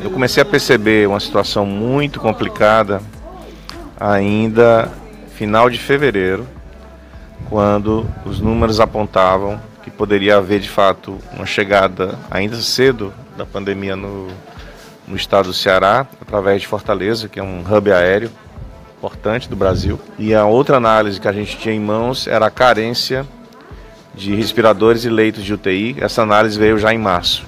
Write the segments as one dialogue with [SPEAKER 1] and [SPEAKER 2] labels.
[SPEAKER 1] Eu comecei a perceber uma situação muito complicada ainda final de fevereiro, quando os números apontavam que poderia haver de fato uma chegada ainda cedo da pandemia no, no estado do Ceará, através de Fortaleza, que é um hub aéreo importante do Brasil. E a outra análise que a gente tinha em mãos era a carência de respiradores e leitos de UTI. Essa análise veio já em março.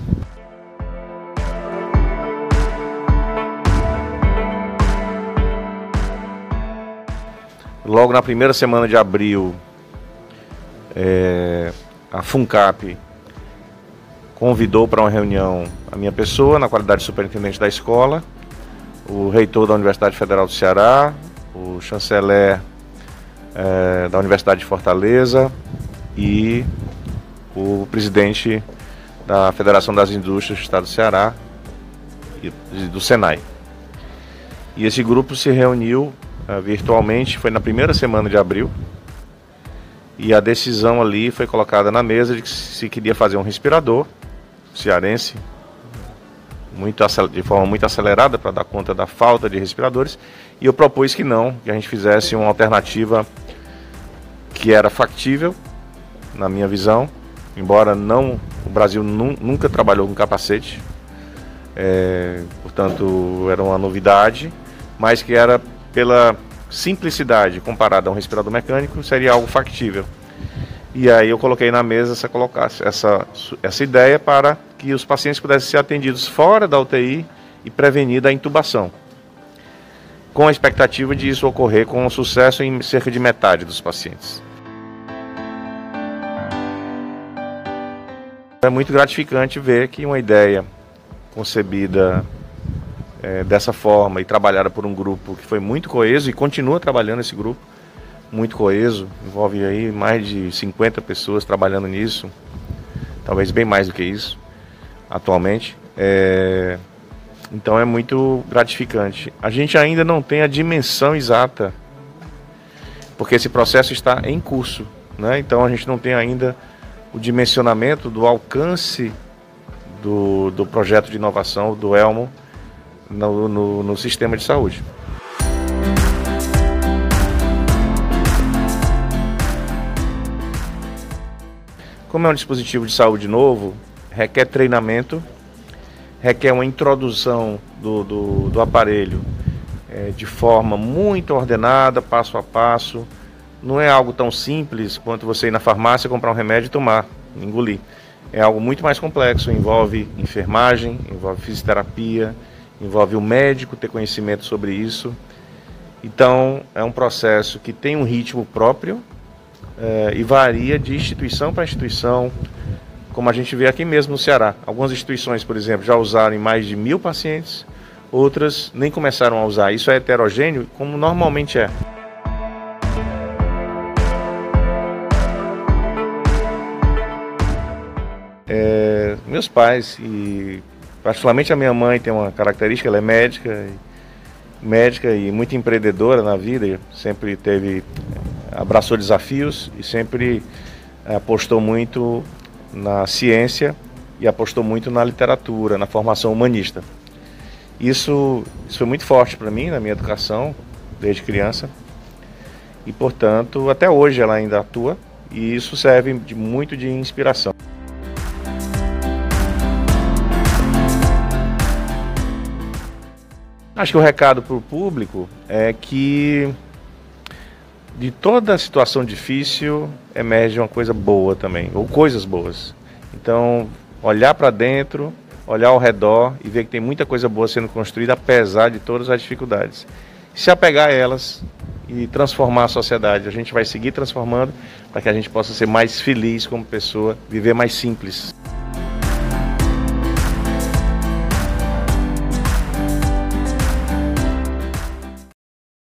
[SPEAKER 1] Logo na primeira semana de abril, é, a FUNCAP convidou para uma reunião a minha pessoa, na qualidade de superintendente da escola, o reitor da Universidade Federal do Ceará, o chanceler é, da Universidade de Fortaleza e o presidente da Federação das Indústrias do Estado do Ceará e do Senai. E esse grupo se reuniu uh, virtualmente, foi na primeira semana de abril. E a decisão ali foi colocada na mesa de que se queria fazer um respirador cearense muito de forma muito acelerada para dar conta da falta de respiradores. E eu propus que não, que a gente fizesse uma alternativa que era factível, na minha visão, embora não o Brasil nu, nunca trabalhou com capacete, é, portanto era uma novidade, mas que era pela simplicidade comparada a um respirador mecânico, seria algo factível. E aí eu coloquei na mesa essa, essa, essa ideia para que os pacientes pudessem ser atendidos fora da UTI e prevenir a intubação, com a expectativa de isso ocorrer com sucesso em cerca de metade dos pacientes. É muito gratificante ver que uma ideia concebida é, dessa forma e trabalhada por um grupo que foi muito coeso e continua trabalhando esse grupo, muito coeso, envolve aí mais de 50 pessoas trabalhando nisso, talvez bem mais do que isso atualmente. É, então é muito gratificante. A gente ainda não tem a dimensão exata, porque esse processo está em curso, né? então a gente não tem ainda o dimensionamento do alcance do, do projeto de inovação do Elmo no, no, no sistema de saúde. Como é um dispositivo de saúde novo, requer treinamento, requer uma introdução do, do, do aparelho é, de forma muito ordenada, passo a passo. Não é algo tão simples quanto você ir na farmácia comprar um remédio e tomar, engolir. É algo muito mais complexo, envolve enfermagem, envolve fisioterapia, envolve o médico ter conhecimento sobre isso. Então, é um processo que tem um ritmo próprio é, e varia de instituição para instituição, como a gente vê aqui mesmo no Ceará. Algumas instituições, por exemplo, já usaram em mais de mil pacientes, outras nem começaram a usar. Isso é heterogêneo, como normalmente é. É, meus pais e particularmente a minha mãe tem uma característica, ela é médica, médica e muito empreendedora na vida, sempre teve abraçou desafios e sempre apostou muito na ciência e apostou muito na literatura, na formação humanista. Isso, isso foi muito forte para mim na minha educação, desde criança. E, portanto, até hoje ela ainda atua e isso serve de, muito de inspiração. Acho que o recado para o público é que de toda situação difícil emerge uma coisa boa também, ou coisas boas. Então, olhar para dentro, olhar ao redor e ver que tem muita coisa boa sendo construída, apesar de todas as dificuldades. Se apegar a elas e transformar a sociedade, a gente vai seguir transformando para que a gente possa ser mais feliz como pessoa, viver mais simples.